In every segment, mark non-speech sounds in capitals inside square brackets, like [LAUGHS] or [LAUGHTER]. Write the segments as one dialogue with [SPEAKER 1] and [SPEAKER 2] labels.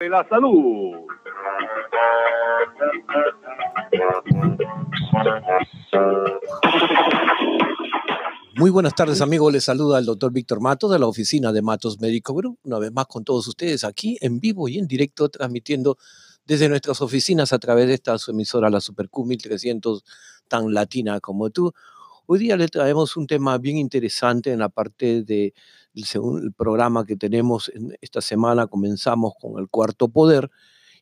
[SPEAKER 1] de la salud.
[SPEAKER 2] Muy buenas tardes amigos, les saluda el doctor Víctor Matos de la oficina de Matos Médico Group, una vez más con todos ustedes aquí en vivo y en directo transmitiendo desde nuestras oficinas a través de esta su emisora, la Super Q 1300, tan latina como tú. Hoy día le traemos un tema bien interesante en la parte de según el programa que tenemos en esta semana, comenzamos con el cuarto poder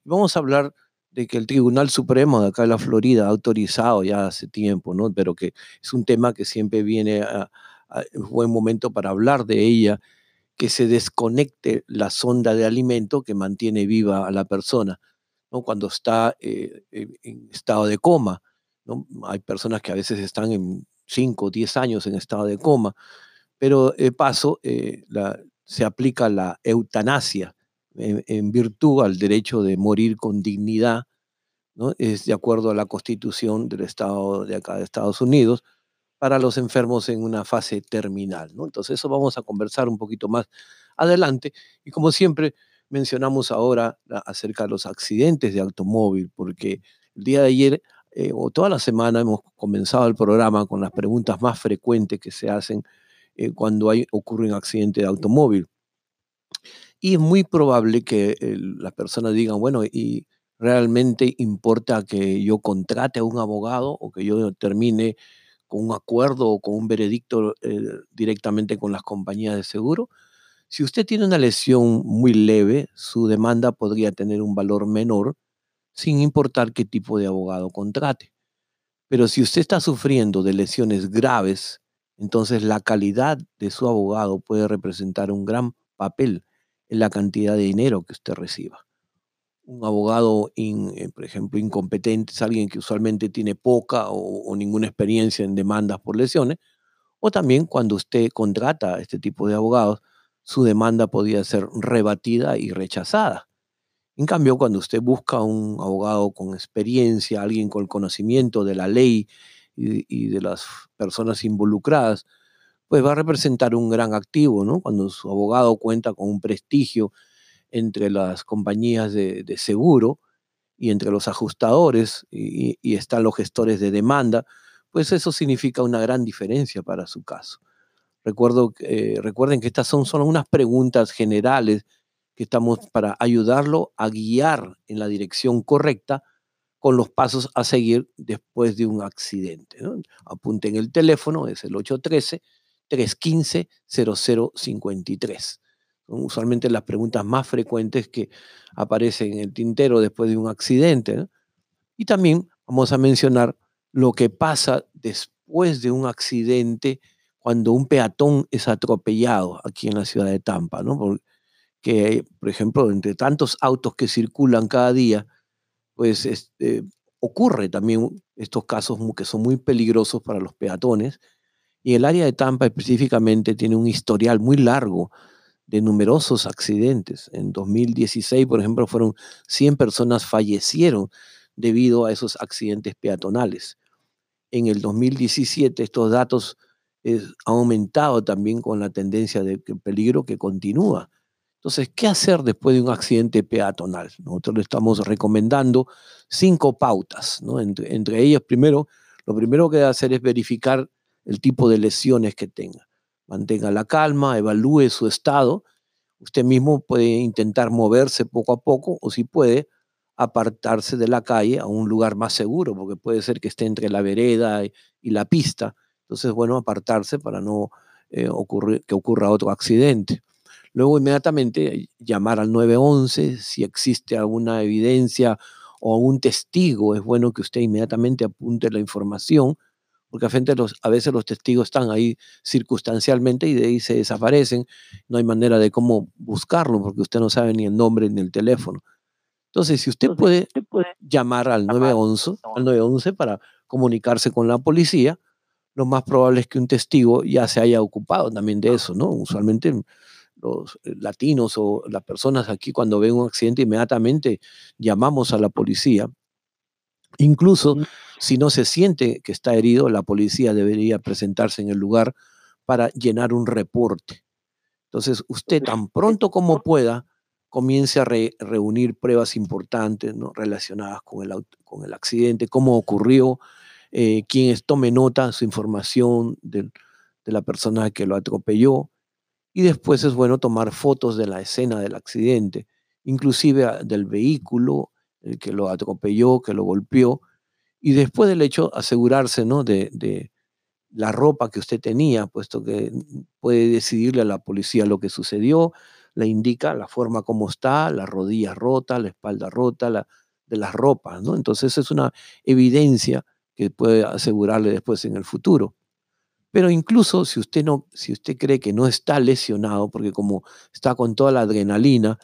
[SPEAKER 2] y vamos a hablar de que el Tribunal Supremo de acá de la Florida ha autorizado ya hace tiempo, ¿no? Pero que es un tema que siempre viene a, buen momento para hablar de ella, que se desconecte la sonda de alimento que mantiene viva a la persona, ¿no? Cuando está eh, en estado de coma. Hay personas que a veces están en 5 o 10 años en estado de coma, pero de paso eh, se aplica la eutanasia en, virtud al derecho de morir con dignidad, ¿no? es de acuerdo a la constitución del Estado de acá de Estados Unidos, para los enfermos en una fase terminal. ¿no? Entonces eso vamos a conversar un poquito más adelante y como siempre mencionamos ahora acerca de los accidentes de automóvil, porque el día de ayer eh, o toda la semana hemos comenzado el programa con las preguntas más frecuentes que se hacen eh, cuando hay, ocurre un accidente de automóvil. Y es muy probable que las personas digan, bueno, ¿y realmente importa que yo contrate a un abogado o que yo termine con un acuerdo o con un veredicto eh, directamente con las compañías de seguro? Si usted tiene una lesión muy leve, su demanda podría tener un valor menor sin importar qué tipo de abogado contrate. Pero si usted está sufriendo de lesiones graves, entonces la calidad de su abogado puede representar un gran papel en la cantidad de dinero que usted reciba. Un abogado, eh, por ejemplo, incompetente es alguien que usualmente tiene poca o, ninguna experiencia en demandas por lesiones, o también cuando usted contrata a este tipo de abogados, su demanda podría ser rebatida y rechazada. En cambio, cuando usted busca un abogado con experiencia, alguien con conocimiento de la ley y, de las personas involucradas, pues va a representar un gran activo, ¿no? Cuando su abogado cuenta con un prestigio entre las compañías de, seguro y entre los ajustadores y, están los gestores de demanda, pues eso significa una gran diferencia para su caso. Recuerdo, eh, recuerden que estas son solo unas preguntas generales que estamos para ayudarlo a guiar en la dirección correcta con los pasos a seguir después de un accidente. Apunten el teléfono, es el 813-315-0053. Son usualmente las preguntas más frecuentes que aparecen en el tintero después de un accidente. Y también vamos a mencionar lo que pasa después de un accidente cuando un peatón es atropellado aquí en la ciudad de Tampa, ¿no? Por ejemplo, entre tantos autos que circulan cada día, pues este, ocurre también estos casos que son muy peligrosos para los peatones. Y el área de Tampa específicamente tiene un historial muy largo de numerosos accidentes. En 2016, por ejemplo, fueron 100 personas fallecieron debido a esos accidentes peatonales. En el 2017 estos datos han aumentado también con la tendencia de peligro que continúa. Entonces, ¿qué hacer después de un accidente peatonal? Nosotros le estamos recomendando cinco pautas, ¿no? entre, ellas, primero, lo primero que debe hacer es verificar el tipo de lesiones que tenga. Mantenga la calma, evalúe su estado. Usted mismo puede intentar moverse poco a poco o si puede, apartarse de la calle a un lugar más seguro, porque puede ser que esté entre la vereda y, la pista. Entonces, bueno, apartarse para no eh, que ocurra otro accidente. Luego inmediatamente llamar al 911 si existe alguna evidencia o algún testigo. Es bueno que usted inmediatamente apunte la información, porque a, los, a veces los testigos están ahí circunstancialmente y de ahí se desaparecen. No hay manera de cómo buscarlo porque usted no sabe ni el nombre ni el teléfono. Entonces, si usted puede, llamar al 911, al 911 para comunicarse con la policía, lo más probable es que un testigo ya se haya ocupado también de eso, ¿no? Usualmente los eh, latinos o las personas aquí cuando ven un accidente inmediatamente llamamos a la policía. Incluso si no se siente que está herido, la policía debería presentarse en el lugar para llenar un reporte. Entonces, usted tan pronto como pueda, comience a reunir pruebas importantes ¿no? relacionadas con el, con el accidente, cómo ocurrió, eh, quien tome nota, su información de, de la persona que lo atropelló. Y después es bueno tomar fotos de la escena del accidente, inclusive ah, del vehículo, el que lo atropelló, que lo golpeó, y después del hecho asegurarse ¿no? de, la ropa que usted tenía, puesto que puede decidirle a la policía lo que sucedió, le indica la forma como está, la rodilla rota, la espalda rota, la, de las ropas, ¿no? Entonces es una evidencia que puede asegurarle después en el futuro. Pero incluso si usted no, si usted cree que no está lesionado, porque como está con toda la adrenalina,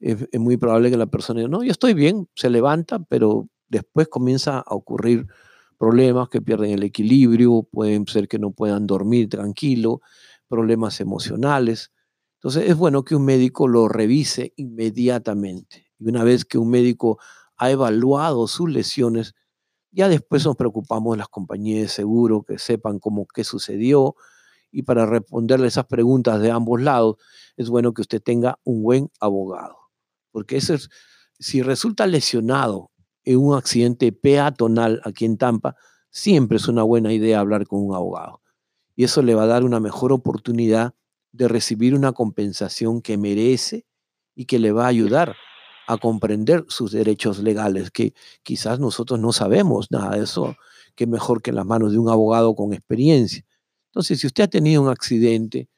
[SPEAKER 2] es, muy probable que la persona diga, no, yo estoy bien, se levanta, pero después comienza a ocurrir problemas que pierden el equilibrio, pueden ser que no puedan dormir tranquilo, problemas emocionales. Entonces es bueno que un médico lo revise inmediatamente. Y una vez que un médico ha evaluado sus lesiones, ya después nos preocupamos de las compañías de seguro que sepan cómo qué sucedió y para responderle esas preguntas de ambos lados es bueno que usted tenga un buen abogado, porque si resulta lesionado en un accidente peatonal aquí en Tampa, siempre es una buena idea hablar con un abogado. Y eso le va a dar una mejor oportunidad de recibir una compensación que merece y que le va a ayudar a comprender sus derechos legales, que quizás nosotros no sabemos nada de eso, que mejor que en las manos de un abogado con experiencia. Entonces, si usted ha tenido un accidente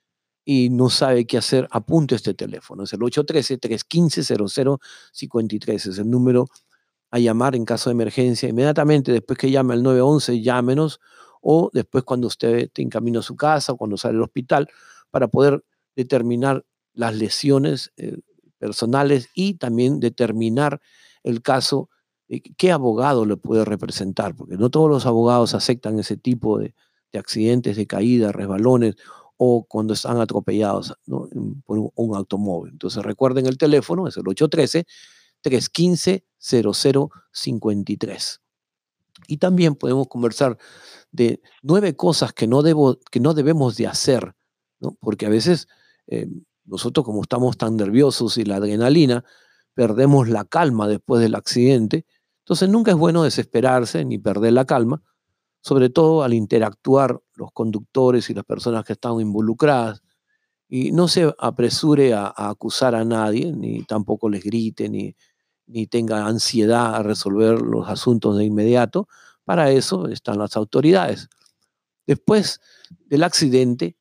[SPEAKER 2] y no sabe qué hacer, apunte este teléfono. Es el 813-315-0053. Es el número a llamar en caso de emergencia. Inmediatamente después que llame al 911, llámenos o después cuando usted esté en camino a su casa o cuando sale al hospital para poder determinar las lesiones eh, personales y también determinar el caso, qué abogado le puede representar, porque no todos los abogados aceptan ese tipo de, accidentes, de caídas, resbalones o cuando están atropellados por un, automóvil. Entonces recuerden el teléfono, es el 813-315-0053. Y también podemos conversar de nueve cosas que no, debo, que no debemos de hacer, porque a veces eh, nosotros como estamos tan nerviosos y la adrenalina, perdemos la calma después del accidente. Entonces nunca es bueno desesperarse ni perder la calma, sobre todo al interactuar los conductores y las personas que están involucradas. Y no se apresure a, acusar a nadie, ni tampoco les grite, ni, ni tenga ansiedad a resolver los asuntos de inmediato. Para eso están las autoridades. Después del accidente,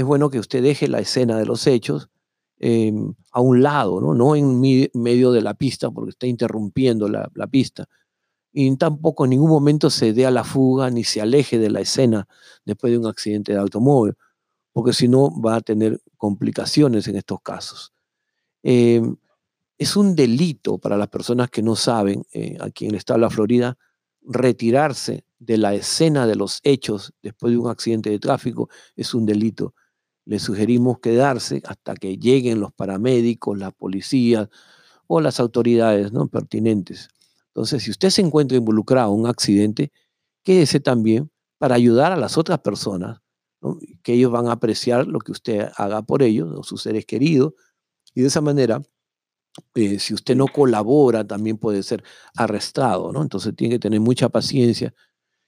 [SPEAKER 2] es bueno que usted deje la escena de los hechos em, a un lado, ¿no? no en medio de la pista porque está interrumpiendo la, pista. Y tampoco en ningún momento se dé a la fuga ni se aleje de la escena después de un accidente de automóvil, porque si no va a tener complicaciones en estos casos. Em, es un delito para las personas que no saben, eh, aquí en el estado de la Florida, retirarse de la escena de los hechos después de un accidente de tráfico es un delito le sugerimos quedarse hasta que lleguen los paramédicos, la policía o las autoridades ¿no? pertinentes. Entonces, si usted se encuentra involucrado en un accidente, quédese también para ayudar a las otras personas, que ellos van a apreciar lo que usted haga por ellos, o sus seres queridos, y de esa manera, eh, si usted no colabora, también puede ser arrestado, ¿no? Entonces tiene que tener mucha paciencia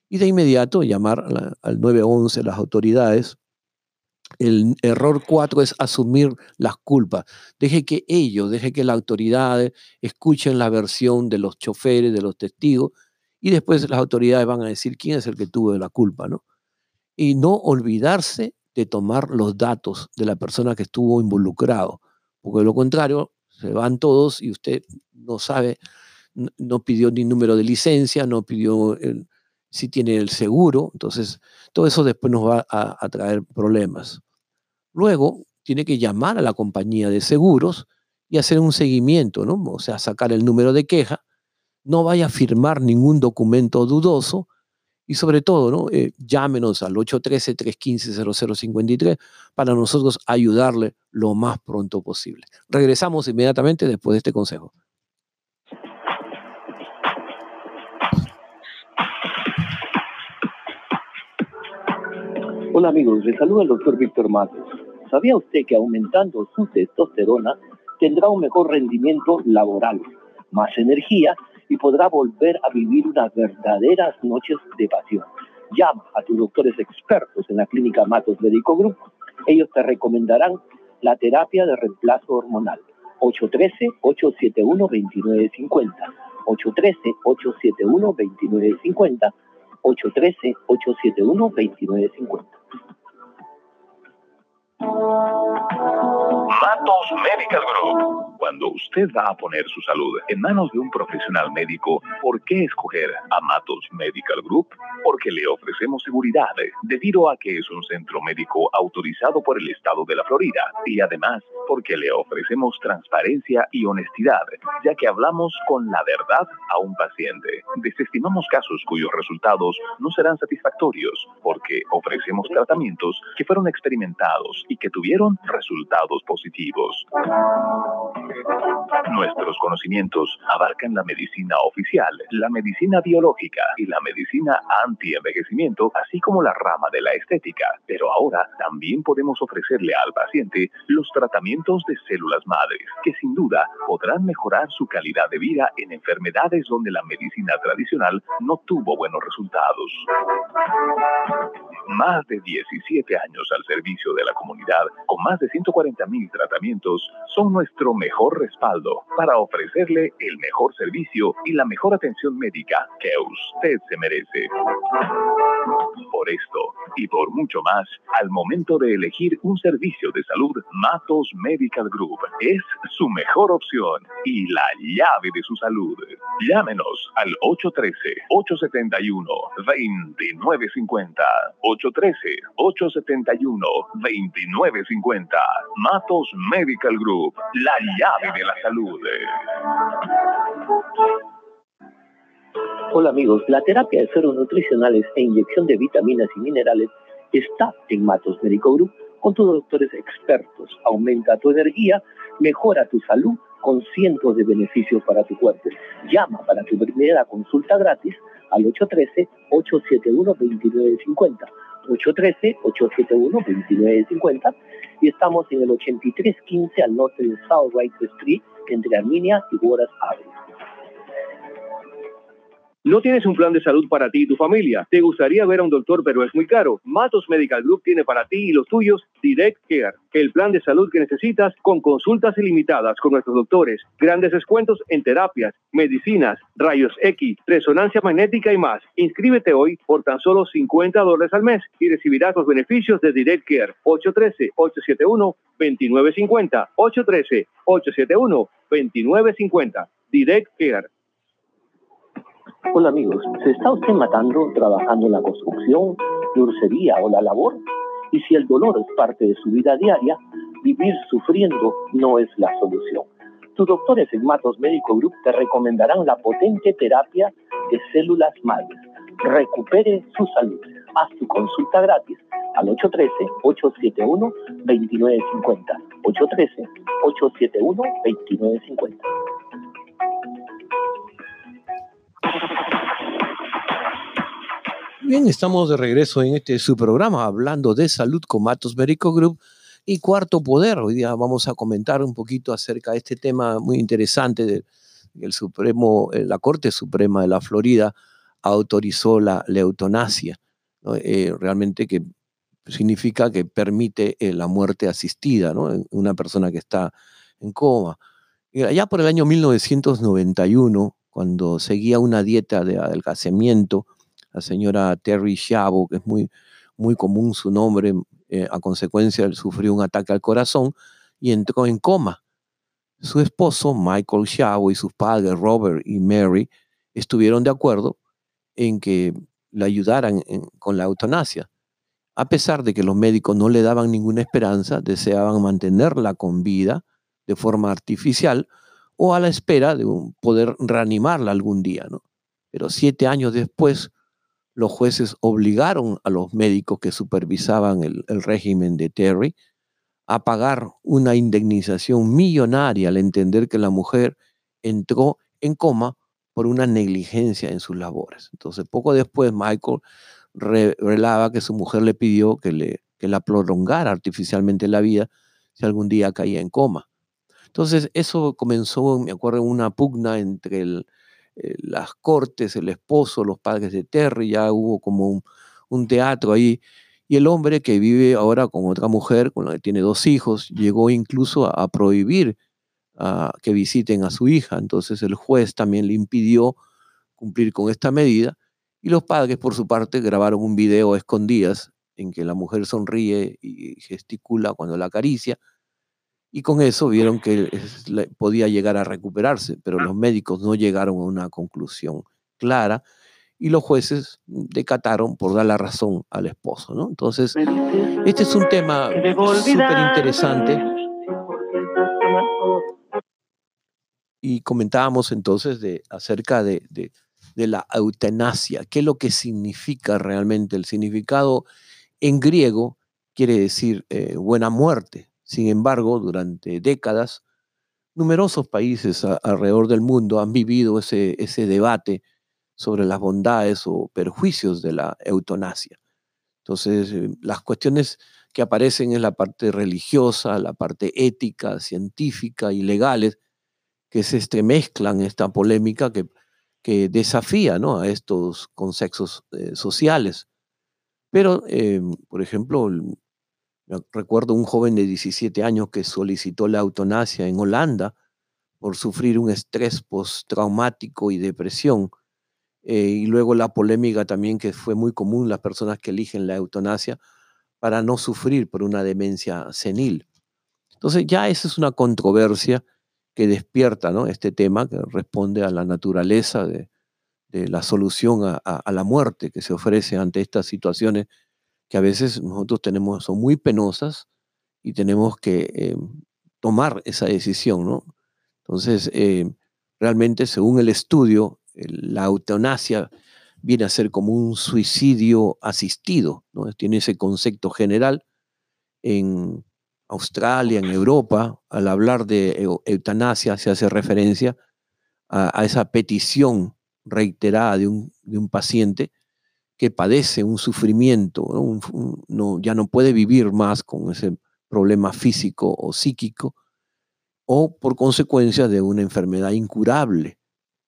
[SPEAKER 2] y de inmediato llamar al 911, las autoridades, el error cuatro es asumir las culpas. Deje que ellos, deje que las autoridades escuchen la versión de los choferes, de los testigos, y después las autoridades van a decir quién es el que tuvo la culpa, ¿no? Y no olvidarse de tomar los datos de la persona que estuvo involucrado, porque de lo contrario, se van todos y usted no sabe, no pidió ni número de licencia, no pidió si tiene el seguro, entonces todo eso después nos va a, traer problemas. Luego tiene que llamar a la compañía de seguros y hacer un seguimiento, ¿no? O sea, sacar el número de queja, no vaya a firmar ningún documento dudoso y sobre todo, ¿no? Eh, llámenos al 813-315-0053 para nosotros ayudarle lo más pronto posible. Regresamos inmediatamente después de este consejo.
[SPEAKER 1] Hola amigos, les saluda el doctor Víctor Matos. ¿Sabía usted que aumentando su testosterona tendrá un mejor rendimiento laboral, más energía y podrá volver a vivir unas verdaderas noches de pasión. Llama a tus doctores expertos en la clínica Matos Medico Group. Ellos te recomendarán la terapia de reemplazo hormonal. 813-871-2950. 813-871-2950. 813-871-2950.
[SPEAKER 3] Matos Medical Group. Cuando usted va a poner su salud en manos de un profesional médico, ¿por qué escoger a Matos Medical Group? Porque le ofrecemos seguridad, debido a que es un centro médico autorizado por el estado de la Florida, y además porque le ofrecemos transparencia y honestidad, ya que hablamos con la verdad a un paciente. Desestimamos casos cuyos resultados no serán satisfactorios, porque ofrecemos tratamientos que fueron experimentados y que tuvieron resultados positivos. Nuestros conocimientos abarcan la medicina oficial, la medicina biológica y la medicina anti-envejecimiento, así como la rama de la estética. Pero ahora también podemos ofrecerle al paciente los tratamientos de células madres, que sin duda podrán mejorar su calidad de vida en enfermedades donde la medicina tradicional no tuvo buenos resultados. Más de 17 años al servicio de la comunidad, con más de 140 mil tratamientos, son nuestro mejor respaldo para ofrecerle el mejor servicio y la mejor atención médica que usted se merece. Por esto y por mucho más, al momento de elegir un servicio de salud, Matos Medical Group es su mejor opción y la llave de su salud. Llámenos al 813-871-2950. 813-871-2950. Matos Medical Group, la llave de la salud.
[SPEAKER 1] Hola amigos, la terapia de sueros nutricionales e inyección de vitaminas y minerales está en Matos Medical Group con tus doctores expertos. Aumenta tu energía, mejora tu salud con cientos de beneficios para tu cuerpo. Llama para tu primera consulta gratis al 813-871-2950. 813-871-2950 y estamos en el 8315 al norte de South Wright Street entre Arminia y Boras Avenue.
[SPEAKER 4] No tienes un plan de salud para ti y tu familia. Te gustaría ver a un doctor, pero es muy caro. Matos Medical Group tiene para ti y los tuyos Direct Care, el plan de salud que necesitas con consultas ilimitadas con nuestros doctores, grandes descuentos en terapias, medicinas, rayos X, resonancia magnética y más. Inscríbete hoy por tan solo 50 dólares al mes y recibirás los beneficios de Direct Care. 813-871-2950. 813-871-2950. Direct Care.
[SPEAKER 1] Hola amigos, ¿se está usted matando trabajando en la construcción, dulcería o la labor? Y si el dolor es parte de su vida diaria, vivir sufriendo no es la solución. Tus doctores en Matos Médico Group te recomendarán la potente terapia de células madres. Recupere su salud. Haz tu consulta gratis al 813-871-2950. 813-871-2950.
[SPEAKER 2] Bien, estamos de regreso en este su programa hablando de salud con Matos Medical Group y Cuarto Poder. Hoy día vamos a comentar un poquito acerca de este tema muy interesante del el Supremo, eh, la Corte Suprema de la Florida autorizó la, eutanasia, eh, realmente que significa que permite eh, la muerte asistida, ¿no? Una persona que está en coma. Y allá por el año 1991, cuando seguía una dieta de adelgazamiento, la señora Terry Shabo, que es muy, muy común su nombre, eh, a consecuencia sufrió un ataque al corazón y entró en coma. Su esposo, Michael Shabo, y sus padres, Robert y Mary, estuvieron de acuerdo en que le ayudaran con la eutanasia. A pesar de que los médicos no le daban ninguna esperanza, deseaban mantenerla con vida de forma artificial o a la espera de poder reanimarla algún día. ¿no? Pero siete años después, los jueces obligaron a los médicos que supervisaban el, régimen de Terry a pagar una indemnización millonaria al entender que la mujer entró en coma por una negligencia en sus labores. Entonces, poco después, Michael revelaba que su mujer le pidió que, le, que la prolongara artificialmente la vida si algún día caía en coma. Entonces, eso comenzó, me acuerdo, una pugna entre eh, las cortes, el esposo, los padres de Terry, ya hubo como un, teatro ahí. Y el hombre que vive ahora con otra mujer, con la que tiene dos hijos, llegó incluso a, prohibir que visiten a su hija. Entonces el juez también le impidió cumplir con esta medida. Y los padres, por su parte, grabaron un video a escondidas en que la mujer sonríe y gesticula cuando la acaricia y con eso vieron que podía llegar a recuperarse, pero los médicos no llegaron a una conclusión clara y los jueces decataron por dar la razón al esposo. ¿no? Entonces, este es un tema súper interesante. Y comentábamos entonces de, acerca de, la eutanasia, qué es lo que significa realmente. El significado en griego quiere decir eh, buena muerte, sin embargo, durante décadas, numerosos países alrededor del mundo han vivido ese, debate sobre las bondades o perjuicios de la eutanasia. Entonces, eh, las cuestiones que aparecen en la parte religiosa, la parte ética, científica y legales, que se estremezclan en esta polémica que, desafía a estos conceptos eh, sociales. Pero, eh, por ejemplo, Recuerdo un joven de 17 años que solicitó la eutanasia en Holanda por sufrir un estrés postraumático y depresión. Eh, y luego la polémica también que fue muy común las personas que eligen la eutanasia para no sufrir por una demencia senil. Entonces ya esa es una controversia que despierta ¿no? este tema, que responde a la naturaleza de, la solución a, la muerte que se ofrece ante estas situaciones que a veces nosotros tenemos, son muy penosas y tenemos que eh, tomar esa decisión, ¿no? Entonces, eh, realmente, según el estudio, la eutanasia viene a ser como un suicidio asistido, ¿no? Tiene ese concepto general en Australia, en Europa, al hablar de eutanasia se hace referencia a, esa petición reiterada de un, de un paciente que padece un sufrimiento, ¿no? ya no puede vivir más con ese problema físico o psíquico, o por consecuencia de una enfermedad incurable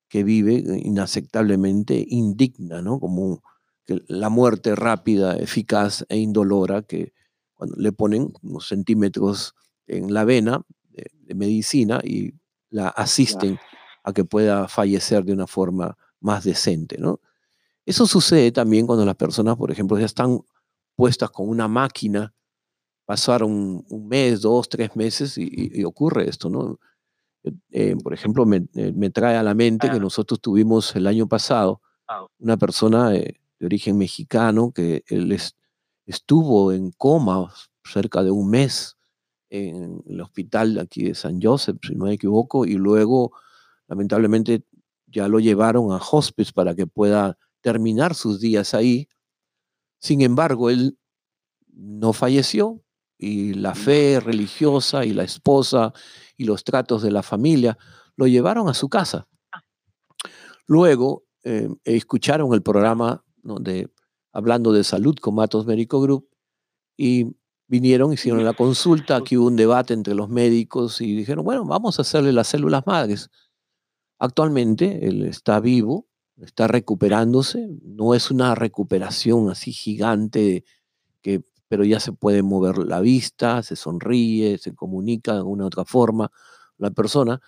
[SPEAKER 2] que vive inaceptablemente indigna, ¿no? como la muerte rápida, eficaz e indolora que cuando le ponen unos centímetros en la vena de, medicina y la asisten a que pueda fallecer de una forma más decente. ¿no? Eso sucede también cuando las personas, por ejemplo, ya están puestas con una máquina, pasaron un mes, dos, tres meses y, ocurre esto, ¿no? Eh, por ejemplo, eh, me, trae a la mente que nosotros tuvimos el año pasado una persona eh, de origen mexicano que él estuvo en coma cerca de un mes en el hospital aquí de San Joseph, si no me equivoco, y luego, lamentablemente, ya lo llevaron a hospice para que pueda terminar sus días ahí. Sin embargo, él no falleció y la fe religiosa y la esposa y los tratos de la familia lo llevaron a su casa. Luego eh, escucharon el programa de, hablando de salud con Matos Médico Group y vinieron, hicieron la consulta, aquí hubo un debate entre los médicos y dijeron, bueno, vamos a hacerle las células madres. Actualmente él está vivo, está recuperándose, no es una recuperación así gigante, que, pero ya se puede mover la vista, se sonríe, se comunica de una u otra forma la persona,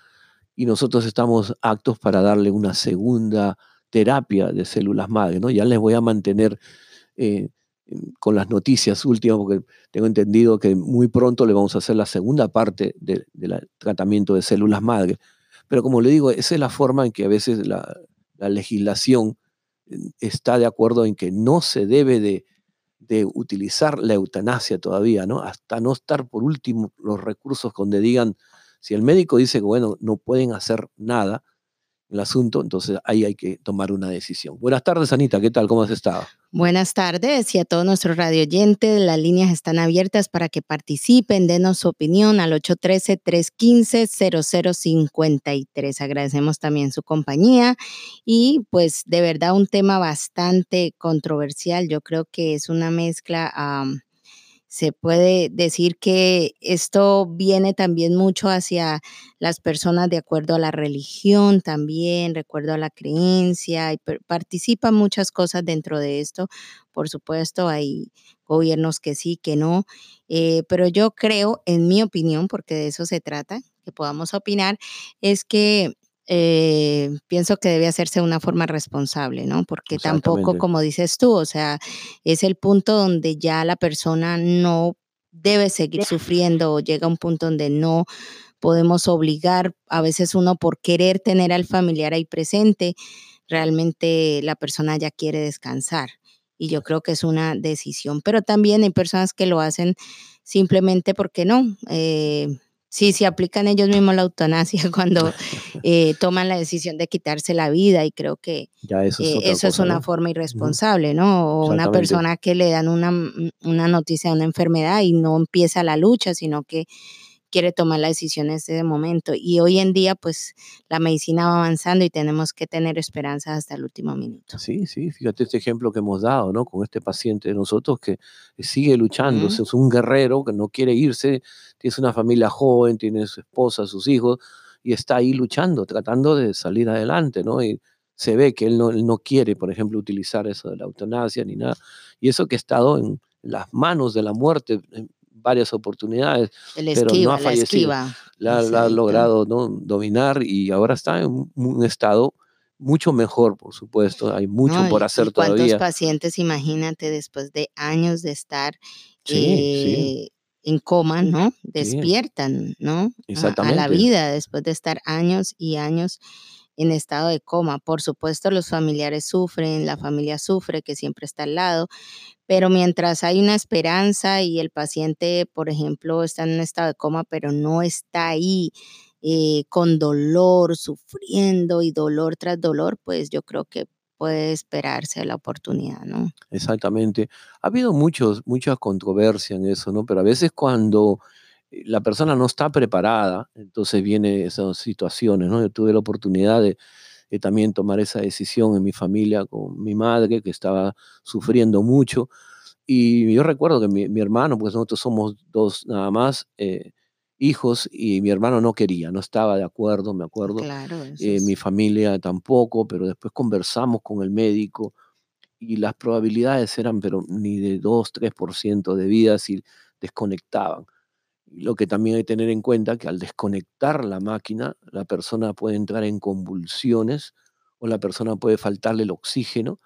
[SPEAKER 2] y nosotros estamos actos para darle una segunda terapia de células madre, ¿no? Ya les voy a mantener eh, con las noticias últimas, porque tengo entendido que muy pronto le vamos a hacer la segunda parte del tratamiento de células madre. Pero como le digo, esa es la forma en que a veces la, la legislación está de acuerdo en que no se debe de, utilizar la eutanasia todavía, ¿no? Hasta no estar por último los recursos donde digan, si el médico dice que, bueno, no pueden hacer nada, el asunto, entonces ahí hay que tomar una decisión. Buenas tardes, Anita, ¿qué tal? ¿Cómo has estado?
[SPEAKER 5] Buenas tardes y a todos nuestros radioyentes, las líneas están abiertas para que participen, denos su opinión al 813-315-0053. Agradecemos también su compañía y pues de verdad un tema bastante controversial. Yo creo que es una mezcla se puede decir que esto viene también mucho hacia las personas de acuerdo a la religión también, de acuerdo a la creencia, y participan muchas cosas dentro de esto. Por supuesto, hay gobiernos que sí, que no, eh, pero yo creo, en mi opinión, porque de eso se trata, que podamos opinar, es que eh, pienso que debe hacerse de una forma responsable, ¿no? Porque tampoco, como dices tú, o sea, es el punto donde ya la persona no debe seguir sufriendo o llega a un punto donde no podemos obligar, a veces uno por querer tener al familiar ahí presente, realmente la persona ya quiere descansar. Y yo creo que es una decisión, pero también hay personas que lo hacen simplemente porque no. Eh, Sí, sí, aplican ellos mismos la eutanasia [LAUGHS] cuando [LAUGHS] eh, toman la decisión de quitarse la vida y creo que eso es, eh, una forma irresponsable, ¿no? O una persona que le dan una, una noticia de una enfermedad y no empieza la lucha, sino que quiere tomar la decisión en ese momento. Y hoy en día, pues la medicina va avanzando y tenemos que tener esperanza hasta el último minuto.
[SPEAKER 2] Sí, sí, fíjate este ejemplo que hemos dado, ¿no? Con este paciente de nosotros que sigue luchando, es un guerrero que no quiere irse, tiene una familia joven, tiene su esposa, sus hijos, y está ahí luchando, tratando de salir adelante, ¿no? Y se ve que él no, él no quiere, por ejemplo, utilizar eso de la eutanasia ni nada. Y eso que ha estado en las manos de la muerte varias oportunidades, pero no ha fallecido. La, ha logrado ¿no? dominar y ahora está en un estado mucho mejor, por supuesto. Hay mucho por hacer todavía. ¿Cuántos
[SPEAKER 5] pacientes, imagínate, después de años de estar eh, en coma, ¿no? Despiertan, ¿no? A, la vida después de estar años y años en estado de coma. Por supuesto, los familiares sufren, la familia sufre, que siempre está al lado, pero mientras hay una esperanza y el paciente, por ejemplo, está en un estado de coma, pero no está ahí eh, con dolor, sufriendo y dolor tras dolor, pues yo creo que puede esperarse la oportunidad, ¿no?
[SPEAKER 2] Exactamente. Ha habido muchos, mucha controversia en eso, ¿no? Pero a veces cuando la persona no está preparada, entonces vienen esas situaciones, ¿no? Yo tuve la oportunidad de eh, también tomar esa decisión en mi familia con mi madre, que estaba sufriendo mucho. Y yo recuerdo que mi, hermano, pues nosotros somos dos nada más eh, hijos, y mi hermano no quería, no estaba de acuerdo, me acuerdo. Claro, eh, Mi familia tampoco, pero después conversamos con el médico y las probabilidades eran, pero ni de 2, 3% de vida si desconectaban. Lo que también hay que tener en cuenta que al desconectar la máquina, la persona puede entrar en convulsiones o la persona puede faltarle el oxígeno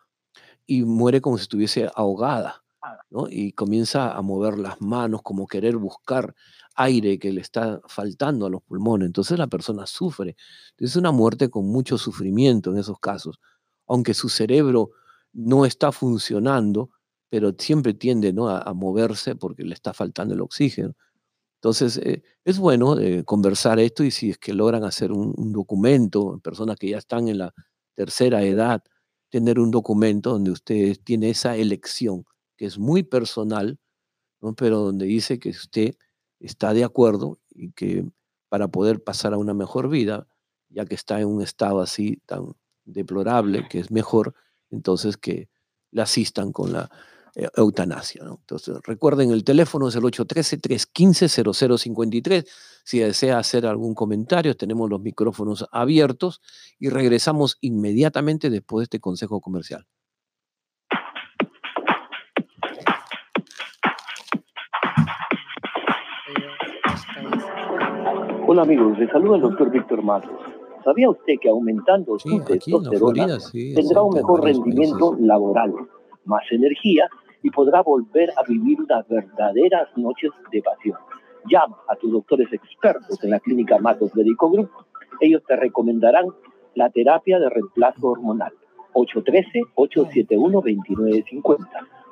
[SPEAKER 2] y muere como si estuviese ahogada, ¿no? Y comienza a mover las manos como querer buscar aire que le está faltando a los pulmones. Entonces la persona sufre. Es una muerte con mucho sufrimiento en esos casos. Aunque su cerebro no está funcionando, pero siempre tiende ¿no? a moverse porque le está faltando el oxígeno. Entonces, eh, es bueno eh, conversar esto y si es que logran hacer un, documento, personas que ya están en la tercera edad, tener un documento donde usted tiene esa elección, que es muy personal, pero donde dice que usted está de acuerdo y que para poder pasar a una mejor vida, ya que está en un estado así tan deplorable, que es mejor, entonces que le asistan con la eh, eutanasia. Entonces, recuerden, el teléfono es el 813-315-0053. Si desea hacer algún comentario, tenemos los micrófonos abiertos y regresamos inmediatamente después de este consejo comercial.
[SPEAKER 1] Hola amigos, les saluda el doctor Víctor Matos. ¿Sabía usted que aumentando su testosterona tendrá un mejor rendimiento laboral, más energía y podrá volver a vivir unas verdaderas noches de pasión. Llama a tus doctores expertos en la clínica Matos Medico Group. Ellos te recomendarán la terapia de reemplazo hormonal. 813-871-2950.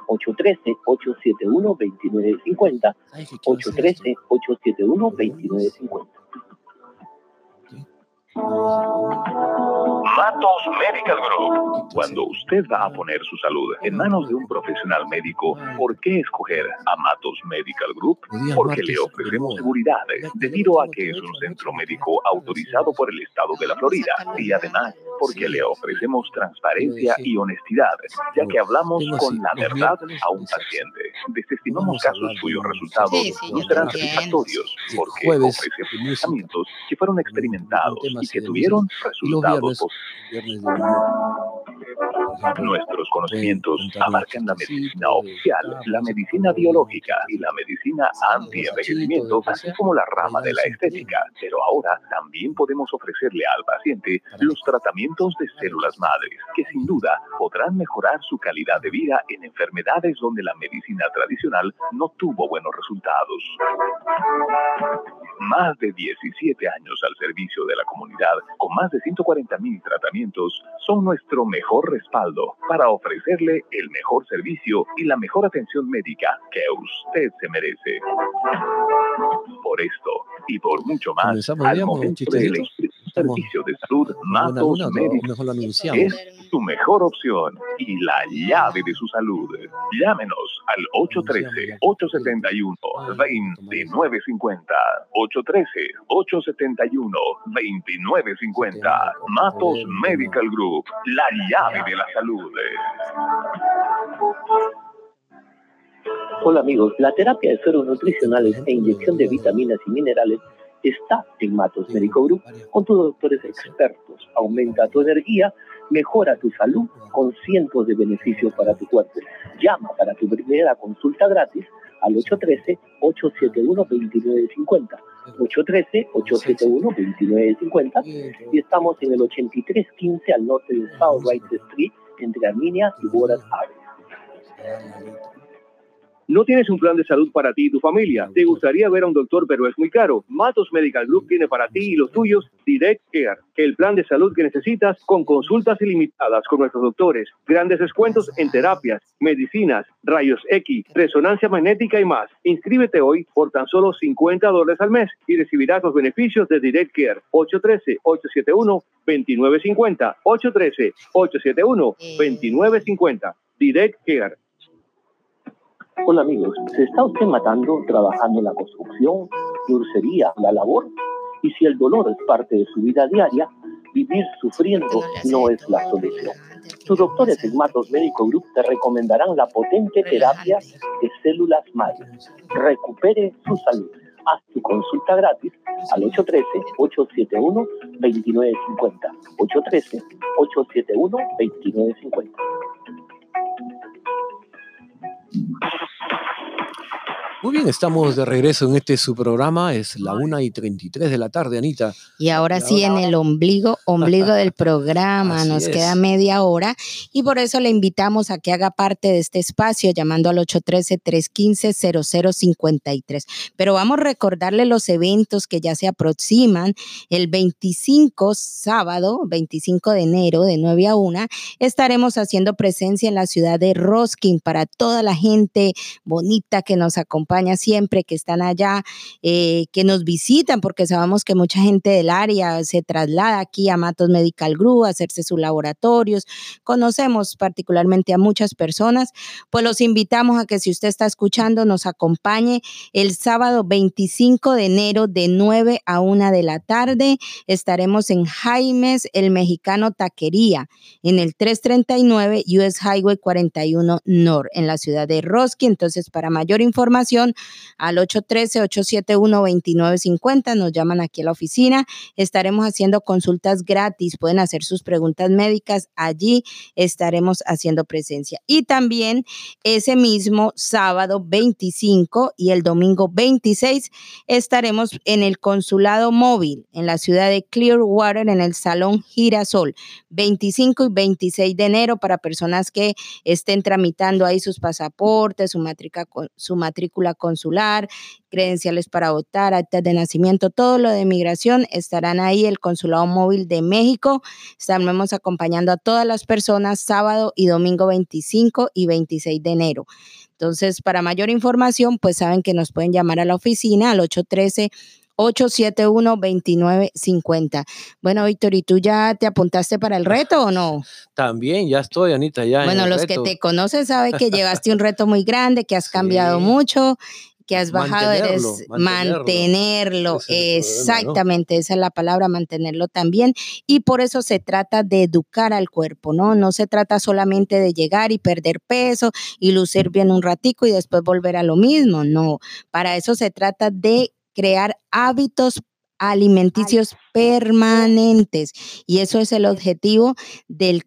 [SPEAKER 1] 813-871-2950. 813-871-2950.
[SPEAKER 3] Matos Medical Group. Cuando usted va a poner su salud en manos de un profesional médico, ¿por qué escoger a Matos Medical Group? Porque le ofrecemos seguridad debido a que es un centro médico autorizado por el estado de la Florida. y además porque le ofrecemos transparencia y honestidad, ya que hablamos con la verdad a un paciente. Desestimamos casos cuyos resultados no serán satisfactorios, porque ofrecemos tratamientos que fueron experimentados y que tuvieron resultados positivos. Nuestros conocimientos abarcan la medicina oficial, la medicina biológica y la medicina anti-envejecimiento, así como la rama de la estética. Pero ahora también podemos ofrecerle al paciente los tratamientos de células madres, que sin duda podrán mejorar su calidad de vida en enfermedades donde la medicina tradicional no tuvo buenos resultados. Más de 17 años al servicio de la comunidad, con más de 140 mil tratamientos, son nuestro mejor respaldo para ofrecerle el mejor servicio y la mejor atención médica que usted se merece. Por esto y por mucho más, al momento del servicio de salud Matos Médicos es su mejor opción y la llave de su salud. Llámenos al 813-871-2950. 813-871-2950. Matos Medical Group, la llave de la salud.
[SPEAKER 1] Hola amigos, la terapia de sueros nutricionales e inyección de vitaminas y minerales está en Matos Médico Group con tus doctores expertos. Aumenta tu energía, mejora tu salud con cientos de beneficios para tu cuerpo. Llama para tu primera consulta gratis al 813-871-2950. 813-871-2950 y estamos en el 8315 al norte de South Right Street entre Arminia y Boras Avenue.
[SPEAKER 4] No tienes un plan de salud para ti y tu familia. Te gustaría ver a un doctor, pero es muy caro. Matos Medical Group tiene para ti y los tuyos Direct Care, el plan de salud que necesitas con consultas ilimitadas con nuestros doctores, grandes descuentos en terapias, medicinas, rayos X, resonancia magnética y más. Inscríbete hoy por tan solo 50 dólares al mes y recibirás los beneficios de Direct Care. 813-871-2950. 813-871-2950. Direct Care.
[SPEAKER 1] Hola amigos, ¿se está usted matando trabajando en la construcción, dulcería, la labor? Y si el dolor es parte de su vida diaria, vivir sufriendo no es la solución. Tus doctores en Matos Médico Group te recomendarán la potente terapia de células madres. Recupere su salud. Haz tu consulta gratis al 813-871-2950. 813-871-2950.
[SPEAKER 2] Muy bien, estamos de regreso en este su programa, es la 1 y 33 de la tarde, Anita.
[SPEAKER 5] Y ahora sí, en el ombligo, ombligo del programa,
[SPEAKER 2] Así
[SPEAKER 5] nos
[SPEAKER 2] es.
[SPEAKER 5] queda media hora y por eso le invitamos a que haga parte de este espacio llamando al 813-315-0053. Pero vamos a recordarle los eventos que ya se aproximan. El 25, sábado, 25 de enero, de 9 a 1, estaremos haciendo presencia en la ciudad de Roskin para toda la gente bonita que nos acompaña siempre, que están allá, eh, que nos visitan, porque sabemos que mucha gente del área se traslada aquí a Matos Medical Group a hacerse sus laboratorios. Conocemos particularmente a muchas personas, pues los invitamos a que si usted está escuchando, nos acompañe el sábado 25 de enero de 9 a 1 de la tarde. Estaremos en Jaimes, el mexicano Taquería, en el 339 US Highway 41 North, en la ciudad de Roski. Entonces, para mayor información, al 813-871-2950, nos llaman aquí a la oficina. Estaremos haciendo consultas gratis, pueden hacer sus preguntas médicas, allí estaremos haciendo presencia. Y también ese mismo sábado 25 y el domingo 26 estaremos en el consulado móvil en la ciudad de Clearwater, en el Salón Girasol, 25 y 26 de enero para personas que estén tramitando ahí sus pasaportes, su matrícula, consular, credenciales para votar, actas de nacimiento, todo lo de migración, estarán ahí el Consulado Móvil de México. Estaremos acompañando a todas las personas sábado y domingo 25 y 26 de enero. Entonces, para mayor información, pues saben que nos pueden llamar a la oficina al 813 871-2950. Bueno, Víctor, ¿y tú ya te apuntaste para el reto o no?
[SPEAKER 2] También, ya estoy, Anita, ya. en
[SPEAKER 5] Bueno, los
[SPEAKER 2] reto.
[SPEAKER 5] que te conocen saben que llevaste un reto muy grande, que has [LAUGHS] cambiado
[SPEAKER 2] Sí.
[SPEAKER 5] mucho, que has bajado eres mantenerlo, exactamente, esa es la palabra, mantenerlo también, y por eso se trata de educar al cuerpo, ¿no? No se trata solamente de llegar y perder peso y lucir bien un ratico y después volver a lo mismo, no, para eso se trata de crear hábitos alimenticios permanentes. Y eso es el objetivo del